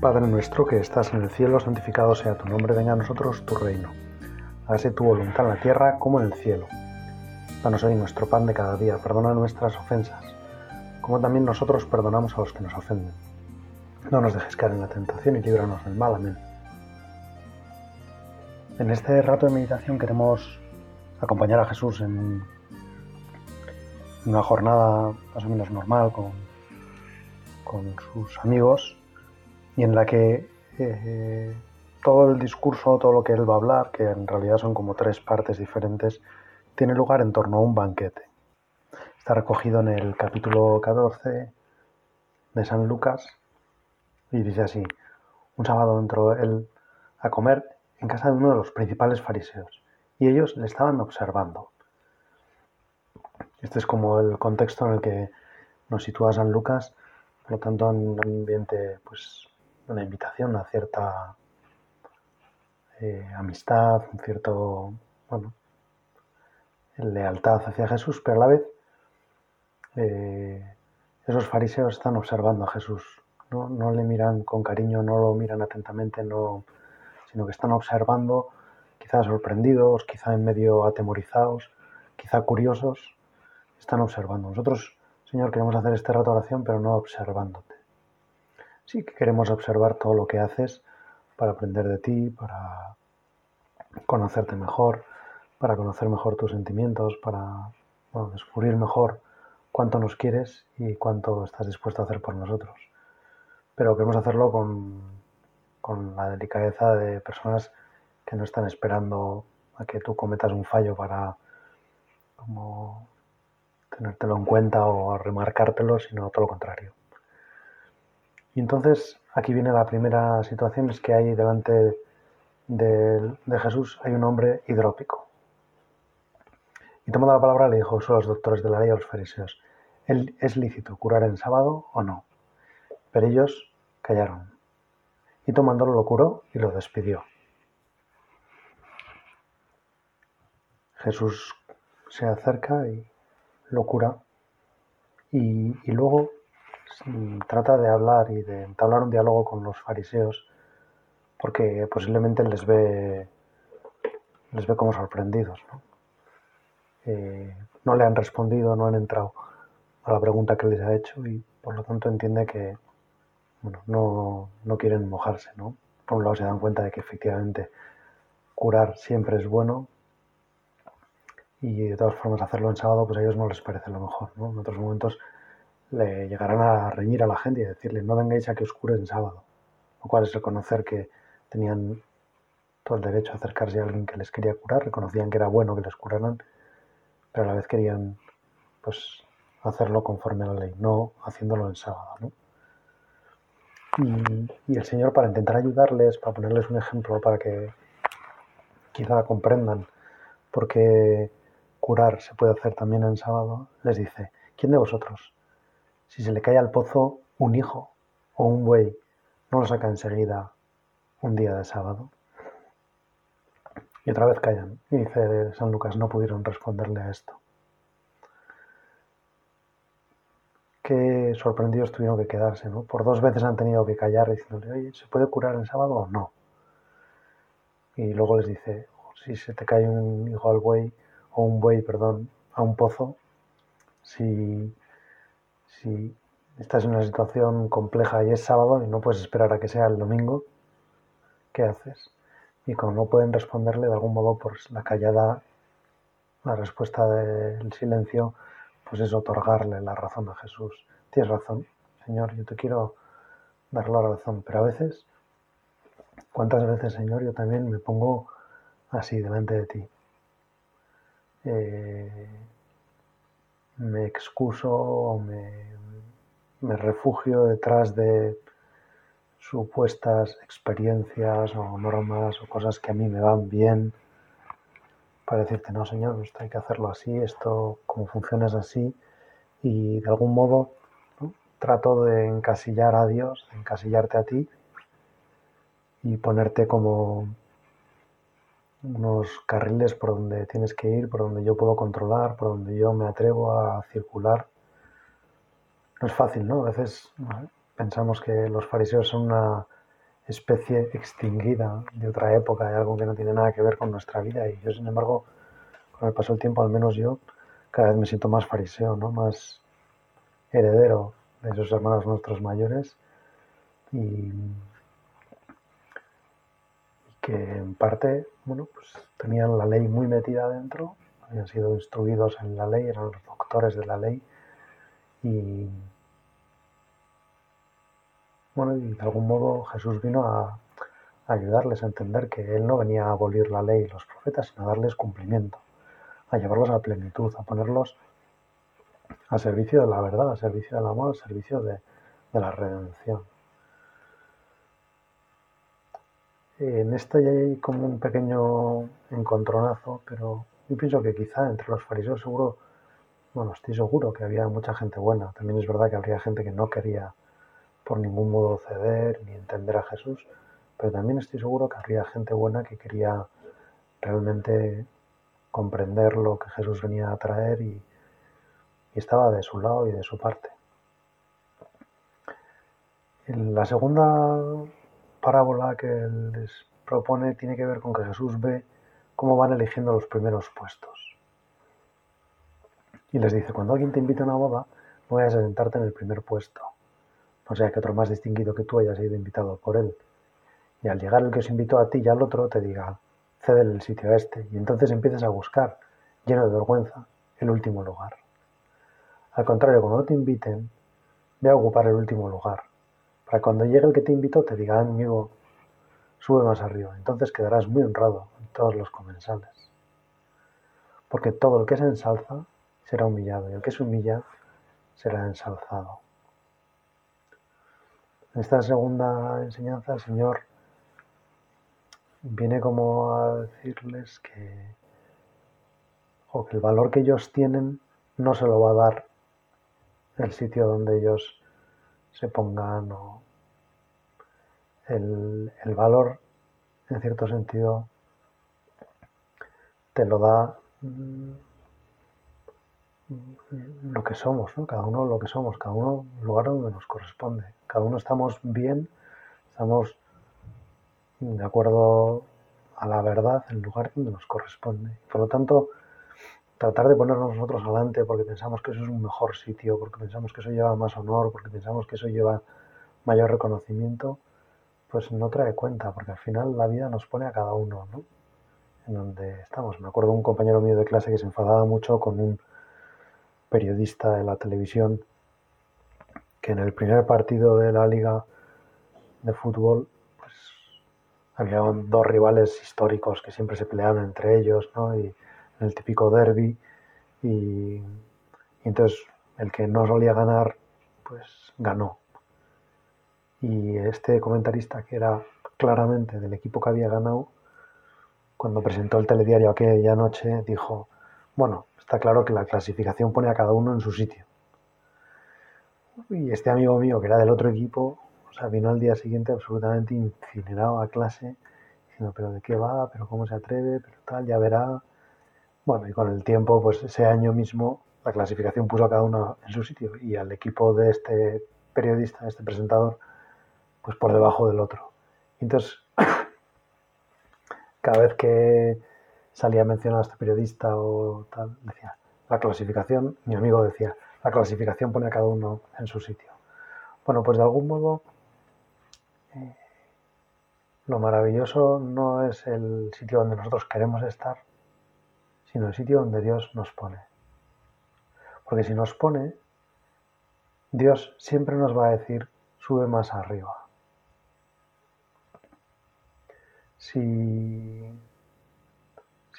Padre nuestro que estás en el cielo, santificado sea tu nombre, venga a nosotros tu reino. Hágase tu voluntad en la tierra como en el cielo. Danos hoy nuestro pan de cada día, perdona nuestras ofensas, como también nosotros perdonamos a los que nos ofenden. No nos dejes caer en la tentación y líbranos del mal. Amén. En este rato de meditación queremos acompañar a Jesús en una jornada más o menos normal con, con sus amigos y en la que eh, todo el discurso, todo lo que él va a hablar, que en realidad son como tres partes diferentes, tiene lugar en torno a un banquete. Está recogido en el capítulo 14 de San Lucas y dice así, un sábado entró él a comer en casa de uno de los principales fariseos y ellos le estaban observando. Este es como el contexto en el que nos sitúa San Lucas, por lo tanto en un ambiente pues una invitación a cierta eh, amistad, un cierto, bueno, lealtad hacia Jesús, pero a la vez eh, esos fariseos están observando a Jesús, ¿no? no le miran con cariño, no lo miran atentamente, no, sino que están observando, quizá sorprendidos, quizá en medio atemorizados, quizá curiosos, están observando. Nosotros, Señor, queremos hacer este rato de oración, pero no observándote. Sí que queremos observar todo lo que haces para aprender de ti, para conocerte mejor, para conocer mejor tus sentimientos, para descubrir mejor cuánto nos quieres y cuánto estás dispuesto a hacer por nosotros. Pero queremos hacerlo con, con la delicadeza de personas que no están esperando a que tú cometas un fallo para como tenértelo en cuenta o remarcártelo, sino todo lo contrario. Y entonces aquí viene la primera situación, es que hay delante de, Jesús hay un hombre hidrópico. Y tomando la palabra le dijo a los doctores de la ley a los fariseos, ¿es lícito curar en sábado o no? Pero ellos callaron. Y tomándolo lo curó y lo despidió. Jesús se acerca y lo cura. Y, y luego trata de hablar y de entablar un diálogo con los fariseos porque posiblemente les ve les ve como sorprendidos ¿no? Eh, no le han respondido no han entrado a la pregunta que les ha hecho y por lo tanto entiende que bueno, no, no quieren mojarse ¿no? por un lado se dan cuenta de que efectivamente curar siempre es bueno y de todas formas hacerlo en sábado pues a ellos no les parece lo mejor en otros momentos le llegarán a reñir a la gente y decirle no vengáis a que os cure en sábado, lo cual es reconocer que tenían todo el derecho a acercarse a alguien que les quería curar, reconocían que era bueno que les curaran, pero a la vez querían pues hacerlo conforme a la ley, no haciéndolo en sábado. ¿no? Y, y, el Señor, para intentar ayudarles, para ponerles un ejemplo, para que quizá comprendan por qué curar se puede hacer también en sábado, les dice, ¿quién de vosotros, si se le cae al pozo un hijo o un buey, no lo saca enseguida un día de sábado. Y otra vez callan. Y dice San Lucas, no pudieron responderle a esto. Qué sorprendidos tuvieron que quedarse, ¿no? Por dos veces han tenido que callar diciéndole, oye, ¿se puede curar en sábado o no? Y luego les dice, si se te cae un hijo al buey, o un buey, perdón, a un pozo, si si estás en una situación compleja y es sábado y no puedes esperar a que sea el domingo, ¿qué haces? Y como no pueden responderle de algún modo por la callada, la respuesta del silencio, pues es otorgarle la razón a Jesús. Tienes razón, Señor, yo te quiero dar la razón, pero a veces, ¿cuántas veces, Señor, yo también me pongo así delante de ti? Eh, me excuso o me, refugio detrás de supuestas experiencias o normas o cosas que a mí me van bien para decirte, no, señor, esto hay que hacerlo así, esto como funciona es así, y de algún modo trato de encasillar a Dios, de encasillarte a ti y ponerte como unos carriles por donde tienes que ir, por donde yo puedo controlar, por donde yo me atrevo a circular. No es fácil, ¿no? A veces pensamos que los fariseos son una especie extinguida de otra época, de algo que no tiene nada que ver con nuestra vida. Y yo, sin embargo, con el paso del tiempo, al menos yo, cada vez me siento más fariseo, ¿no? más heredero de esos hermanos nuestros mayores y, que en parte, bueno, pues tenían la ley muy metida adentro, habían sido instruidos en la ley, eran los doctores de la ley y bueno, de algún modo Jesús vino a, ayudarles a entender que Él no venía a abolir la ley y los profetas, sino a darles cumplimiento, a llevarlos a plenitud, a ponerlos al servicio de la verdad, al servicio del amor, al servicio de, de la redención. En esto ya hay como un pequeño encontronazo, pero yo pienso que quizá entre los fariseos seguro, bueno, estoy seguro que había mucha gente buena. También es verdad que habría gente que no quería por ningún modo ceder ni entender a Jesús, pero también estoy seguro que habría gente buena que quería realmente comprender lo que Jesús venía a traer y, estaba de su lado y de su parte. La segunda parábola que les propone tiene que ver con que Jesús ve cómo van eligiendo los primeros puestos. Y les dice, cuando alguien te invita a una boda, no vayas a sentarte en el primer puesto, o sea que otro más distinguido que tú haya sido invitado por él. Y al llegar el que os invitó a ti y al otro te diga, cede el sitio a este. Y entonces empieces a buscar, lleno de vergüenza, el último lugar. Al contrario, cuando te inviten, ve a ocupar el último lugar. Para cuando llegue el que te invitó te diga, amigo, sube más arriba. Entonces quedarás muy honrado en todos los comensales. Porque todo el que se ensalza será humillado y el que se humilla será ensalzado. En esta segunda enseñanza el Señor viene como a decirles que, o que el valor que ellos tienen no se lo va a dar el sitio donde ellos se pongan o el, el valor en cierto sentido te lo da mm, lo que somos, ¿no? cada uno lo que somos, cada uno el lugar donde nos corresponde. Cada uno estamos bien, estamos de acuerdo a la verdad en el lugar donde nos corresponde. Por lo tanto, tratar de ponernos nosotros adelante porque pensamos que eso es un mejor sitio, porque pensamos que eso lleva más honor, porque pensamos que eso lleva mayor reconocimiento, pues no trae cuenta, porque al final la vida nos pone a cada uno, ¿no? En donde estamos. Me acuerdo de un compañero mío de clase que se enfadaba mucho con un periodista de la televisión que en el primer partido de la liga de fútbol pues había dos rivales históricos que siempre se peleaban entre ellos, ¿no? El típico derby y, entonces el que no solía ganar pues ganó. Y este comentarista que era claramente del equipo que había ganado, cuando presentó el telediario aquella noche, dijo, bueno, está claro que la clasificación pone a cada uno en su sitio. Y este amigo mío, que era del otro equipo, o sea, vino al día siguiente absolutamente incinerado a clase, diciendo, pero ¿de qué va? ¿Pero cómo se atreve? ¿Pero tal? Ya verá. Bueno, y con el tiempo, pues ese año mismo, la clasificación puso a cada uno en su sitio y al equipo de este periodista, este presentador, pues por debajo del otro. entonces, cada vez que salía mencionado a este periodista o tal, decía, la clasificación, mi amigo decía, la clasificación pone a cada uno en su sitio. Bueno, pues de algún modo eh, lo maravilloso no es el sitio donde nosotros queremos estar, sino el sitio donde Dios nos pone. Porque si nos pone, Dios siempre nos va a decir, sube más arriba. Si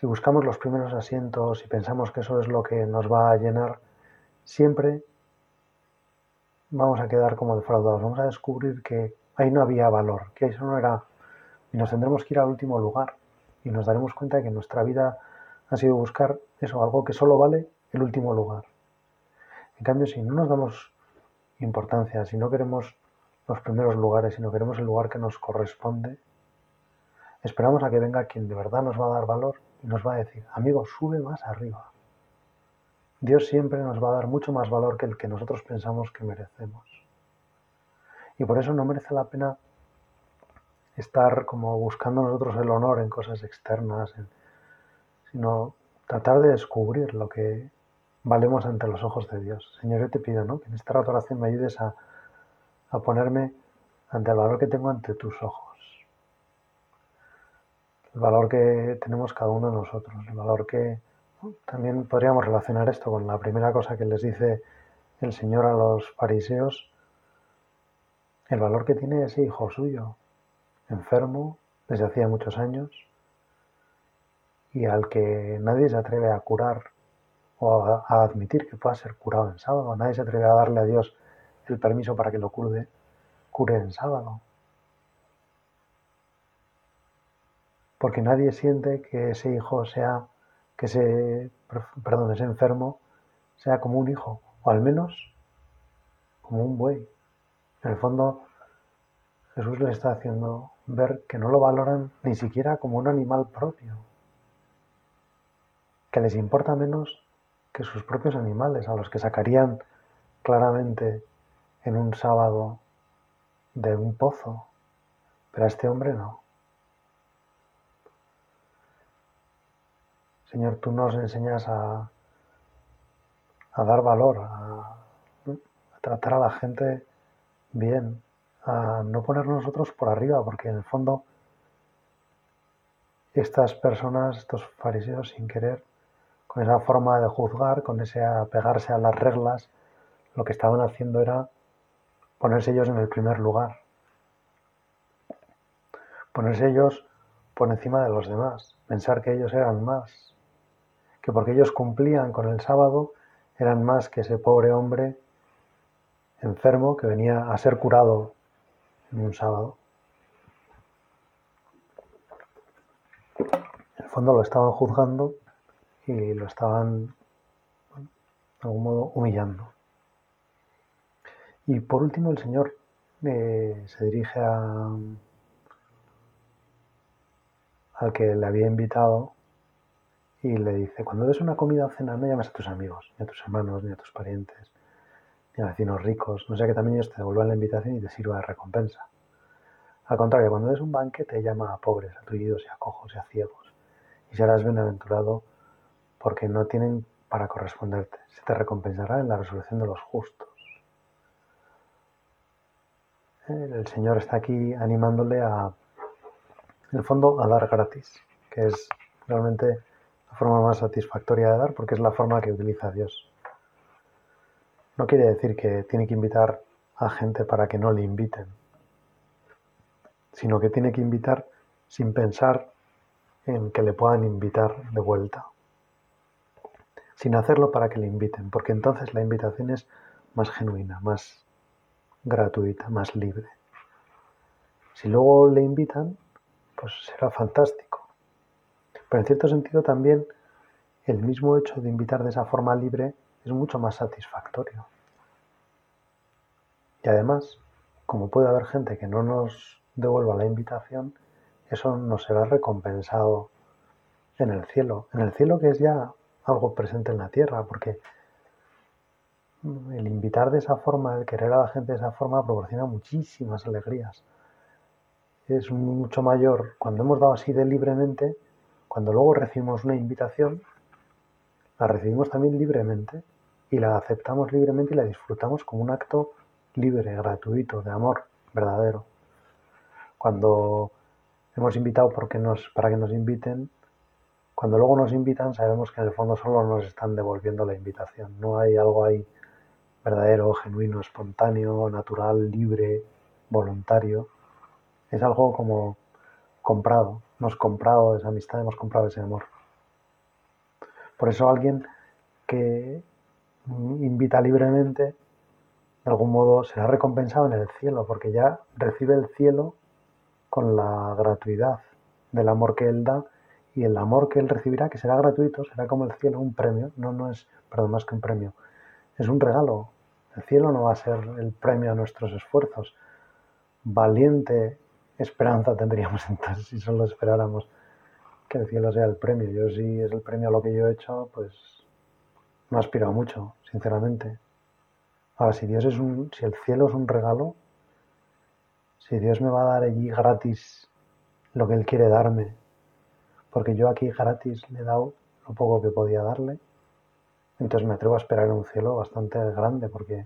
buscamos los primeros asientos y pensamos que eso es lo que nos va a llenar, siempre vamos a quedar como defraudados. Vamos a descubrir que ahí no había valor, que eso no era. Y nos tendremos que ir al último lugar. Y nos daremos cuenta de que nuestra vida ha sido buscar eso, algo que solo vale el último lugar. En cambio, si no nos damos importancia, si no queremos los primeros lugares, si no queremos el lugar que nos corresponde, esperamos a que venga quien de verdad nos va a dar valor y nos va a decir, amigo, sube más arriba. Dios siempre nos va a dar mucho más valor que el que nosotros pensamos que merecemos. Y por eso no merece la pena estar como buscando nosotros el honor en cosas externas, sino tratar de descubrir lo que valemos ante los ojos de Dios. Señor, yo te pido ¿no? que en esta oración me ayudes a, a ponerme ante el valor que tengo ante tus ojos, el valor que tenemos cada uno de nosotros, el valor que también podríamos relacionar esto con la primera cosa que les dice el Señor a los fariseos, el valor que tiene ese hijo suyo, enfermo desde hacía muchos años y al que nadie se atreve a curar o a, admitir que pueda ser curado en sábado, nadie se atreve a darle a Dios el permiso para que lo cure, cure en sábado. Porque nadie siente que ese hijo sea, que ese, perdón, ese enfermo sea como un hijo, o al menos como un buey. En el fondo, Jesús le está haciendo ver que no lo valoran ni siquiera como un animal propio, que les importa menos que sus propios animales, a los que sacarían claramente en un sábado de un pozo, pero a este hombre no. Señor, tú nos enseñas a, dar valor, a, a tratar a la gente bien, a no ponernos nosotros por arriba, porque en el fondo estas personas, estos fariseos sin querer, con esa forma de juzgar, con ese apegarse a las reglas, lo que estaban haciendo era ponerse ellos en el primer lugar, ponerse ellos por encima de los demás, pensar que ellos eran más, que porque ellos cumplían con el sábado eran más que ese pobre hombre enfermo que venía a ser curado en un sábado. En el fondo lo estaban juzgando y lo estaban, de algún modo, humillando. Y por último el Señor eh, se dirige a, al que le había invitado y le dice, cuando des una comida o cena no llames a tus amigos, ni a tus hermanos, ni a tus parientes, ni a vecinos ricos, no sea que también ellos te devuelvan la invitación y te sirva de recompensa. Al contrario, cuando des un banquete llama a pobres, a tullidos y a cojos y a ciegos, y serás bienaventurado porque no tienen para corresponderte. Se te recompensará en la resolución de los justos. El Señor está aquí animándole a, en el fondo, a dar gratis, que es realmente la forma más satisfactoria de dar porque es la forma que utiliza Dios. No quiere decir que tiene que invitar a gente para que no le inviten, sino que tiene que invitar sin pensar en que le puedan invitar de vuelta, sin hacerlo para que le inviten, porque entonces la invitación es más genuina, más gratuita, más libre. Si luego le invitan, pues será fantástico. Pero en cierto sentido también el mismo hecho de invitar de esa forma libre es mucho más satisfactorio. Y además, como puede haber gente que no nos devuelva la invitación, eso nos será recompensado en el cielo. En el cielo que es ya algo presente en la tierra, porque el invitar de esa forma, el querer a la gente de esa forma proporciona muchísimas alegrías. Es mucho mayor cuando hemos dado así de libremente, cuando luego recibimos una invitación, la recibimos también libremente y la aceptamos libremente y la disfrutamos como un acto libre, gratuito, de amor verdadero. Cuando hemos invitado porque nos, para que nos inviten, cuando luego nos invitan sabemos que en el fondo solo nos están devolviendo la invitación. No hay algo ahí verdadero, genuino, espontáneo, natural, libre, voluntario. Es algo como comprado. Hemos comprado esa amistad, hemos comprado ese amor. Por eso alguien que invita libremente, de algún modo será recompensado en el cielo, porque ya recibe el cielo con la gratuidad del amor que él da y el amor que él recibirá, que será gratuito, será como el cielo, un premio, no, no es, perdón, más que un premio, es un regalo. El cielo no va a ser el premio a nuestros esfuerzos. Valiente esperanza tendríamos entonces si solo esperáramos que el cielo sea el premio. Yo si es el premio a lo que yo he hecho, pues no aspiro a mucho, sinceramente. Ahora, si Dios es un, si el cielo es un regalo, si Dios me va a dar allí gratis lo que Él quiere darme, porque yo aquí gratis le he dado lo poco que podía darle, entonces me atrevo a esperar en un cielo bastante grande, porque,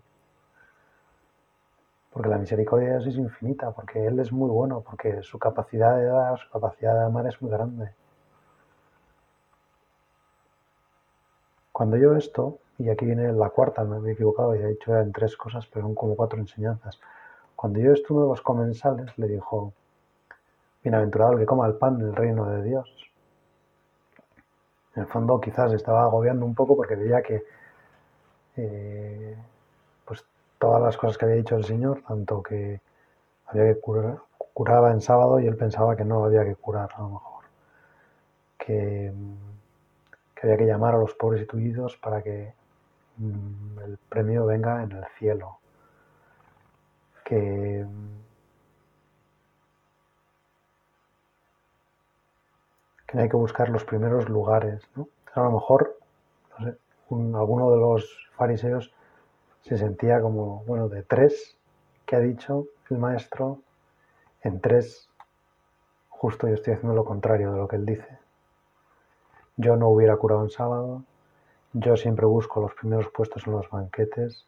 porque la misericordia de Dios es infinita, porque Él es muy bueno, porque su capacidad de dar, su capacidad de amar es muy grande. Cuando yo esto, y aquí viene la cuarta, me había equivocado, y he dicho eran tres cosas, pero son como cuatro enseñanzas. Cuando yo esto uno de los comensales le dijo, bienaventurado el que coma el pan en el reino de Dios. En el fondo quizás estaba agobiando un poco porque veía que eh, pues todas las cosas que había dicho el Señor, tanto que había que curar, curaba en sábado y él pensaba que no había que curar a lo mejor. Que había que llamar a los pobres y tullidos para que mm, el premio venga en el cielo, que hay que buscar los primeros lugares. ¿no? A lo mejor, no sé, alguno de los fariseos se sentía como, bueno, de tres que ha dicho el maestro, en tres, justo yo estoy haciendo lo contrario de lo que él dice. Yo no hubiera curado en sábado, yo siempre busco los primeros puestos en los banquetes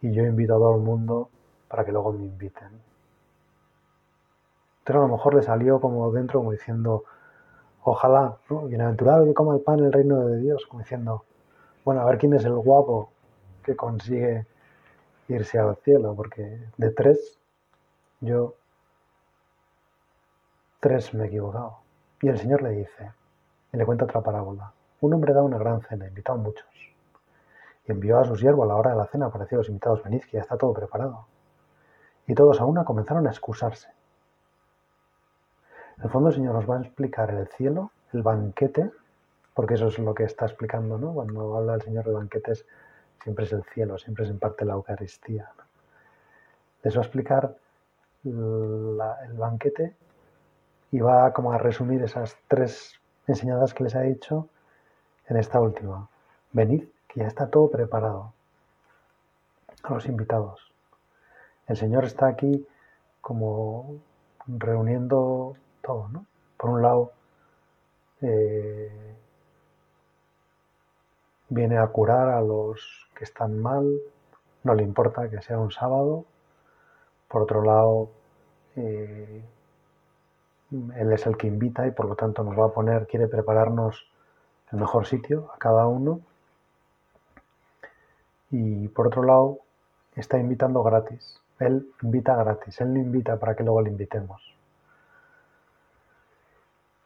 y yo invito a todo el mundo para que luego me inviten. Entonces a lo mejor le salió como dentro, como diciendo, ojalá, bienaventurado que coma el pan el reino de Dios, como diciendo, bueno, a ver quién es el guapo que consigue irse al cielo, porque de tres, yo tres me he equivocado. Y el Señor le dice, y le cuenta otra parábola. Un hombre da una gran cena, invitado a muchos. Y envió a su siervo a la hora de la cena para decir a los invitados, venid que ya está todo preparado. Y todos a una comenzaron a excusarse. En el fondo el Señor nos va a explicar el cielo, el banquete, porque eso es lo que está explicando, ¿no? Cuando habla el Señor de banquetes, siempre es el cielo, siempre es en parte la Eucaristía. Les va a explicar el banquete y va como a resumir esas tres enseñadas que les ha dicho en esta última. Venid, que ya está todo preparado. A los invitados. El Señor está aquí como reuniendo todo, ¿no? Por un lado, eh, viene a curar a los que están mal, no le importa que sea un sábado. Por otro lado, eh, él es el que invita y por lo tanto nos va a poner, quiere prepararnos el mejor sitio a cada uno. Y por otro lado, está invitando gratis. Él invita gratis, él no invita para que luego le invitemos.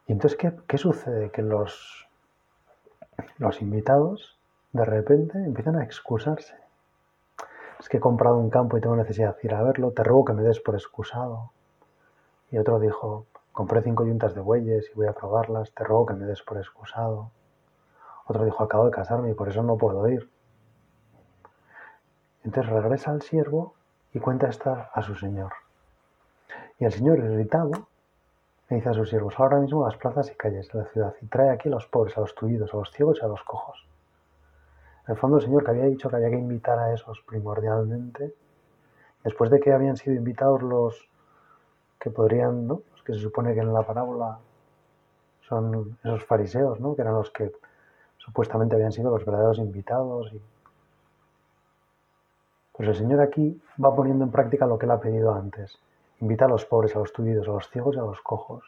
Y entonces, ¿qué, qué sucede? Que los, los invitados de repente empiezan a excusarse. Es que he comprado un campo y tengo necesidad de ir a verlo, te ruego que me des por excusado. Y otro dijo, Compré cinco yuntas de bueyes y voy a probarlas, te ruego que me des por excusado. Otro dijo, acabo de casarme y por eso no puedo ir. Entonces regresa al siervo y cuenta esta a su señor. Y el señor, irritado, dice a sus siervos, ahora mismo las plazas y calles de la ciudad y trae aquí a los pobres, a los tullidos, a los ciegos y a los cojos. En el fondo el señor que había dicho que había que invitar a esos primordialmente, después de que habían sido invitados los que podrían, ¿no? que se supone que en la parábola son esos fariseos, ¿no? que eran los que supuestamente habían sido los verdaderos invitados. Y... Pues el Señor aquí va poniendo en práctica lo que él ha pedido antes. Invita a los pobres, a los tullidos, a los ciegos y a los cojos.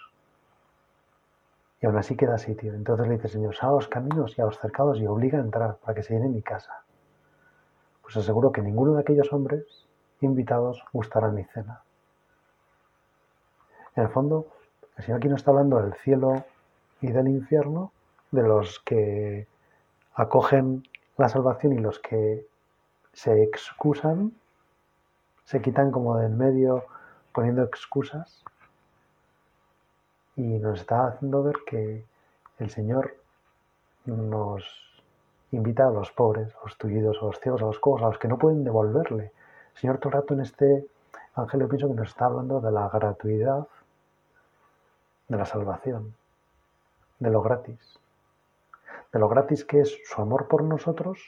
Y aún así queda sitio. Entonces le dice Señor, sal a los caminos y a los cercados y obliga a entrar para que se llene mi casa. Pues aseguro que ninguno de aquellos hombres invitados gustará mi cena. En el fondo, el Señor aquí no está hablando del cielo y del infierno, de los que acogen la salvación y los que se excusan, se quitan como de en medio poniendo excusas y nos está haciendo ver que el Señor nos invita a los pobres, a los tullidos, a los ciegos, a los cojos, a los que no pueden devolverle. El Señor todo el rato en este Evangelio pienso que nos está hablando de la gratuidad de la salvación, de lo gratis, de lo gratis que es su amor por nosotros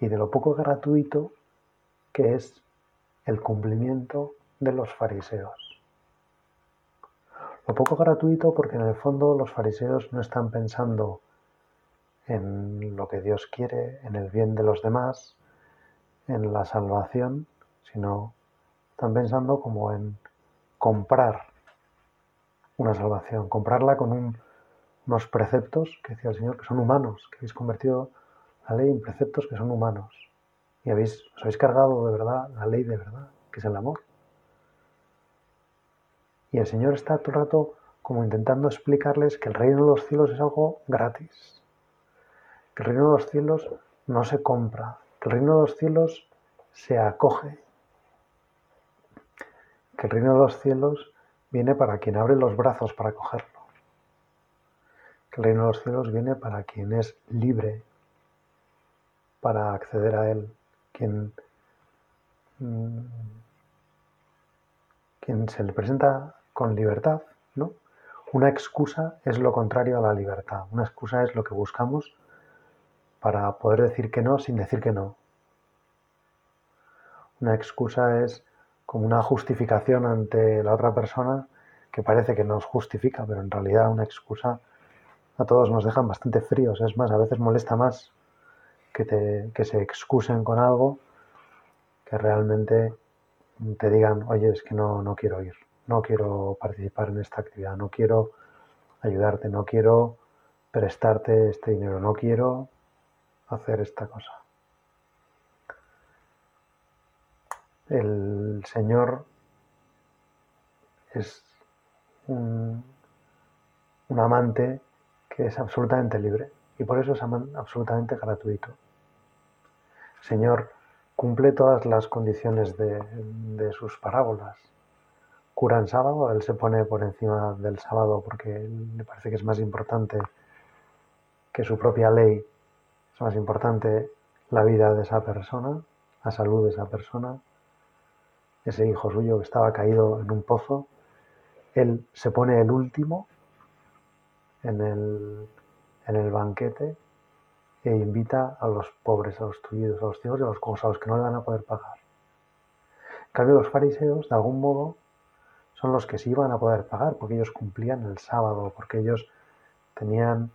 y de lo poco gratuito que es el cumplimiento de los fariseos. Lo poco gratuito porque en el fondo los fariseos no están pensando en lo que Dios quiere, en el bien de los demás, en la salvación, sino están pensando como en comprar una salvación, comprarla con unos preceptos que decía el Señor que son humanos, que habéis convertido la ley en preceptos que son humanos y habéis, os habéis cargado de verdad la ley de verdad, que es el amor. Y el Señor está todo el rato como intentando explicarles que el reino de los cielos es algo gratis, que el reino de los cielos no se compra, que el reino de los cielos se acoge, que el reino de los cielos viene para quien abre los brazos para cogerlo, que el reino de los cielos viene para quien es libre para acceder a él, quien, mm, quien se le presenta con libertad, ¿no? Una excusa es lo contrario a la libertad. Una excusa es lo que buscamos para poder decir que no sin decir que no. Una excusa es como una justificación ante la otra persona que parece que nos justifica, pero en realidad una excusa a todos nos dejan bastante fríos. Es más, a veces molesta más que, te, se excusen con algo que realmente te digan, oye, es que no, no quiero ir no quiero participar en esta actividad, no quiero ayudarte, no quiero prestarte este dinero, no quiero hacer esta cosa. El Señor es un, amante que es absolutamente libre y por eso es absolutamente gratuito. Señor cumple todas las condiciones de sus parábolas cura en sábado, él se pone por encima del sábado porque le parece que es más importante que su propia ley, es más importante la vida de esa persona, la salud de esa persona, ese hijo suyo que estaba caído en un pozo, él se pone el último en el, en el banquete e invita a los pobres, a los tullidos, a los ciegos y a los a que no le van a poder pagar. En cambio, los fariseos, de algún modo, son los que sí iban a poder pagar, porque ellos cumplían el sábado, porque ellos tenían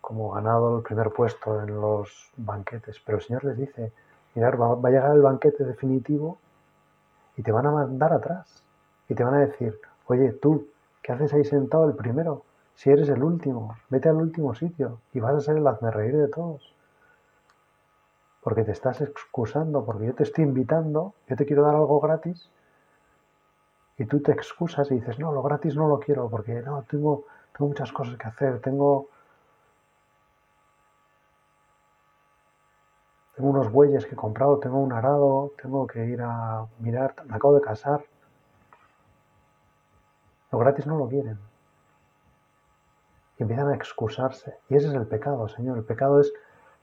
como ganado el primer puesto en los banquetes. Pero el Señor les dice, mirar, va, a llegar el banquete definitivo y te van a mandar atrás. Y te van a decir, oye, tú, ¿qué haces ahí sentado el primero? Si eres el último, vete al último sitio y vas a ser el hazme reír de todos. Porque te estás excusando, porque yo te estoy invitando, yo te quiero dar algo gratis y tú te excusas y dices, no, lo gratis no lo quiero porque no, tengo, tengo muchas cosas que hacer, tengo, tengo unos bueyes que he comprado, tengo un arado, tengo que ir a mirar, me acabo de casar. Lo gratis no lo quieren. Y empiezan a excusarse. Y ese es el pecado, Señor. El pecado es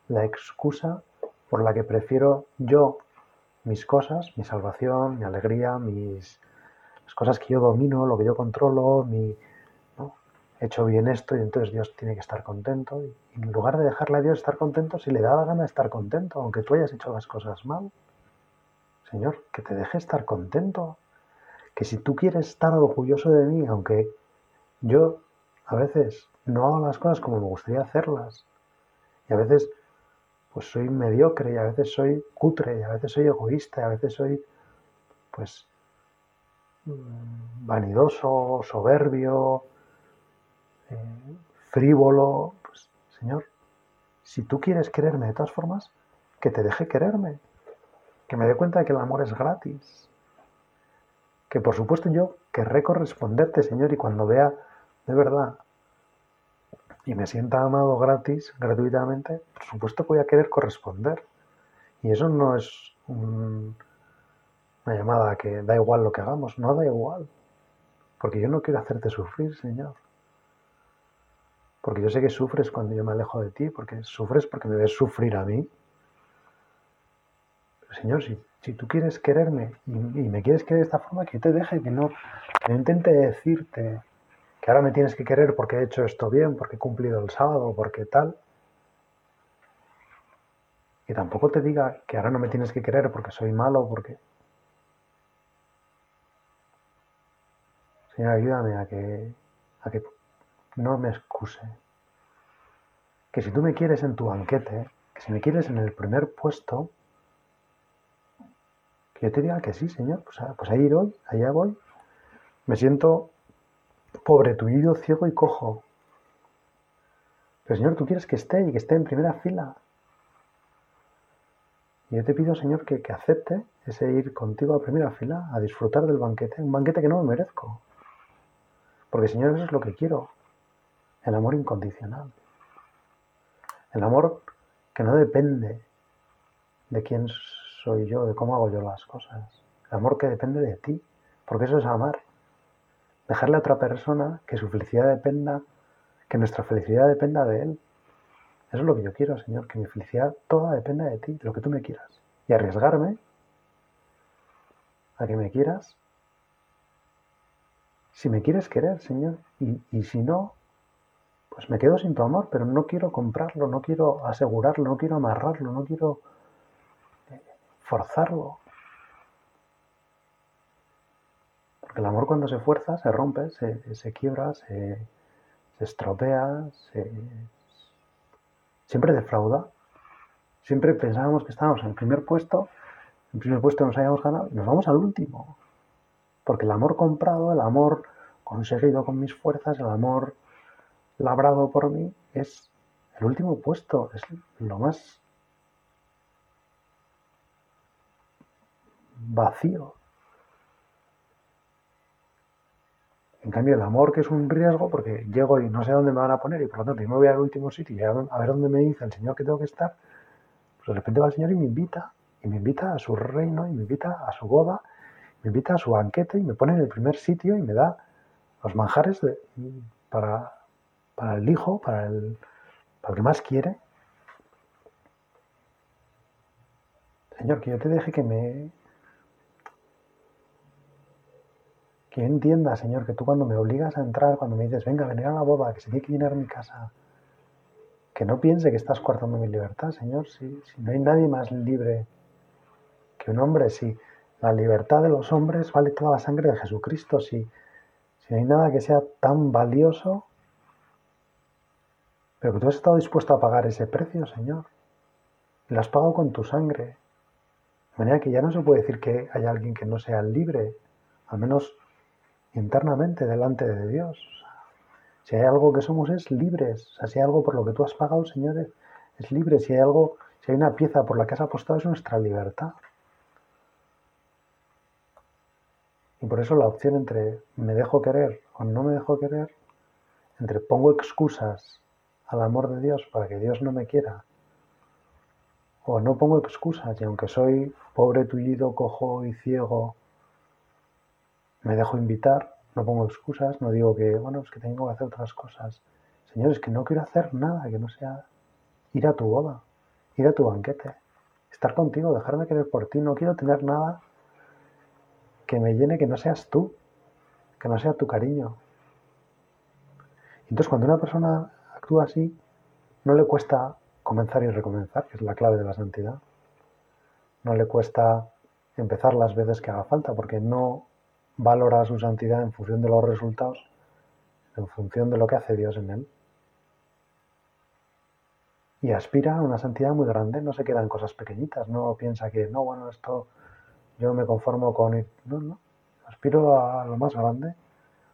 la excusa por la que prefiero yo mis cosas, mi salvación, mi alegría, mis, las cosas que yo domino, lo que yo controlo, mi, he hecho bien esto y entonces Dios tiene que estar contento. Y en lugar de dejarle a Dios estar contento, si le da la gana estar contento, aunque tú hayas hecho las cosas mal, Señor, que te deje estar contento. Que si tú quieres estar orgulloso de mí, aunque yo a veces no hago las cosas como me gustaría hacerlas, y a veces pues soy mediocre, y a veces soy cutre, y a veces soy egoísta, y a veces soy pues vanidoso, soberbio, eh, frívolo. Pues, Señor, si tú quieres quererme de todas formas, que te deje quererme, que me dé cuenta de que el amor es gratis, que por supuesto yo querré corresponderte, Señor, y cuando vea de verdad y me sienta amado gratis, gratuitamente, por supuesto que voy a querer corresponder. Y eso no es un, una llamada que da igual lo que hagamos, no da igual. Porque yo no quiero hacerte sufrir, Señor. Porque yo sé que sufres cuando yo me alejo de ti, porque sufres porque me ves sufrir a mí. Señor, si, si tú quieres quererme y, me quieres querer de esta forma, que te deje, que no, que no intente decirte que ahora me tienes que querer porque he hecho esto bien, porque he cumplido el sábado, porque tal. Y tampoco te diga que ahora no me tienes que querer porque soy malo, porque Señor, ayúdame a que, a que no me excuse. Que si tú me quieres en tu banquete, que si me quieres en el primer puesto, que yo te diga que sí, Señor, pues, pues ahí voy, allá voy. Me siento pobre, tuido, ciego y cojo. Pero Señor, tú quieres que esté y que esté en primera fila. Y yo te pido, Señor, que, que acepte ese ir contigo a primera fila, a disfrutar del banquete, un banquete que no me merezco. Porque, Señor, eso es lo que quiero. El amor incondicional. El amor que no depende de quién soy yo, de cómo hago yo las cosas. El amor que depende de ti. Porque eso es amar. Dejarle a otra persona que su felicidad dependa, que nuestra felicidad dependa de él. Eso es lo que yo quiero, Señor, que mi felicidad toda dependa de ti, de lo que tú me quieras. Y arriesgarme a que me quieras si me quieres querer, Señor. Y, y, si no, pues me quedo sin tu amor, pero no quiero comprarlo, no quiero asegurarlo, no quiero amarrarlo, no quiero eh, forzarlo. Porque el amor cuando se fuerza, se rompe, se, se quiebra, se, se estropea, se, siempre defrauda. Siempre pensábamos que estábamos en el primer puesto, en el primer puesto nos habíamos ganado y nos vamos al último. Porque el amor comprado, el amor conseguido con mis fuerzas, el amor labrado por mí, es el último puesto, es lo más vacío. En cambio, el amor, que es un riesgo, porque llego y no sé dónde me van a poner y por lo tanto yo me voy al último sitio y a ver dónde me dice el Señor que tengo que estar, pues de repente va el Señor y me invita, y me invita a su reino, y me invita a su boda, invita a su banquete y me pone en el primer sitio y me da los manjares para, el hijo, para el, para el que más quiere. Señor, que yo te deje que me, que entienda, Señor, que tú cuando me obligas a entrar, cuando me dices, venga, venir a la boda, que se tiene que llenar mi casa, que no piense que estás cortando mi libertad, Señor, si, si no hay nadie más libre que un hombre, si la libertad de los hombres vale toda la sangre de Jesucristo, si, si no hay nada que sea tan valioso, pero que tú has estado dispuesto a pagar ese precio, Señor, y lo has pagado con tu sangre, de manera que ya no se puede decir que hay alguien que no sea libre, al menos internamente delante de Dios. Si hay algo que somos es libres. Si hay algo por lo que tú has pagado, Señor, es libre. Si hay algo, si hay una pieza por la que has apostado, es nuestra libertad. Y por eso la opción entre me dejo querer o no me dejo querer, entre pongo excusas al amor de Dios para que Dios no me quiera, o no pongo excusas y aunque soy pobre, tullido, cojo y ciego, me dejo invitar, no pongo excusas, no digo que, bueno, es que tengo que hacer otras cosas. Señores, que no quiero hacer nada que no sea ir a tu boda, ir a tu banquete, estar contigo, dejarme querer por ti. No quiero tener nada que me llene que no seas tú, que no sea tu cariño. Entonces, cuando una persona actúa así, no le cuesta comenzar y recomenzar, que es la clave de la santidad. No le cuesta empezar las veces que haga falta, porque no valora su santidad en función de los resultados, en función de lo que hace Dios en él. Y aspira a una santidad muy grande, no se queda en cosas pequeñitas, no piensa que, no, bueno, esto yo me conformo con... No, no, aspiro a lo más grande,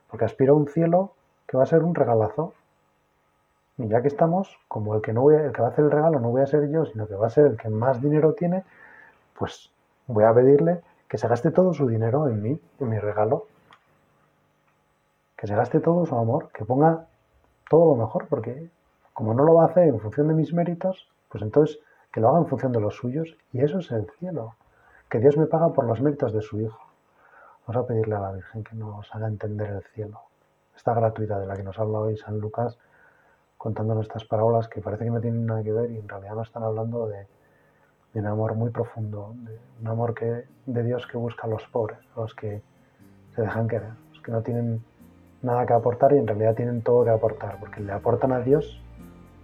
porque aspiro a un cielo que va a ser un regalazo. Y ya que estamos, como el que, no voy el que va a hacer el regalo no voy a ser yo, sino que va a ser el que más dinero tiene, pues voy a pedirle que se gaste todo su dinero en mí, en mi regalo. Que se gaste todo su amor, que ponga todo lo mejor, porque como no lo va a hacer en función de mis méritos, pues entonces que lo haga en función de los suyos, y eso es el cielo. Que Dios me paga por los méritos de su Hijo. Vamos a pedirle a la Virgen que nos haga entender el cielo. Esta gratuidad de la que nos habla hoy San Lucas, contando nuestras parábolas que parece que no tienen nada que ver y en realidad no están hablando de, un amor muy profundo, de un amor que, de Dios que busca a los pobres, los que se dejan querer, los que no tienen nada que aportar y en realidad tienen todo que aportar, porque le aportan a Dios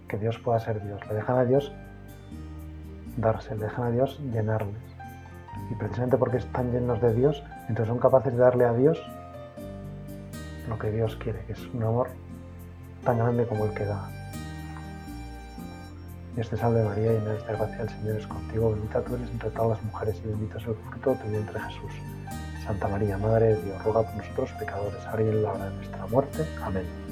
que Dios pueda ser Dios, le dejan a Dios darse, le dejan a Dios llenarles. Y precisamente porque están llenos de Dios, entonces son capaces de darle a Dios lo que Dios quiere, que es un amor tan grande como el que da. Dios te salve María, llena de gracia, el Señor es contigo, bendita tú eres entre todas las mujeres y bendito es el fruto de tu vientre Jesús. Santa María, Madre de Dios, ruega por nosotros pecadores, ahora y en la hora de nuestra muerte. Amén.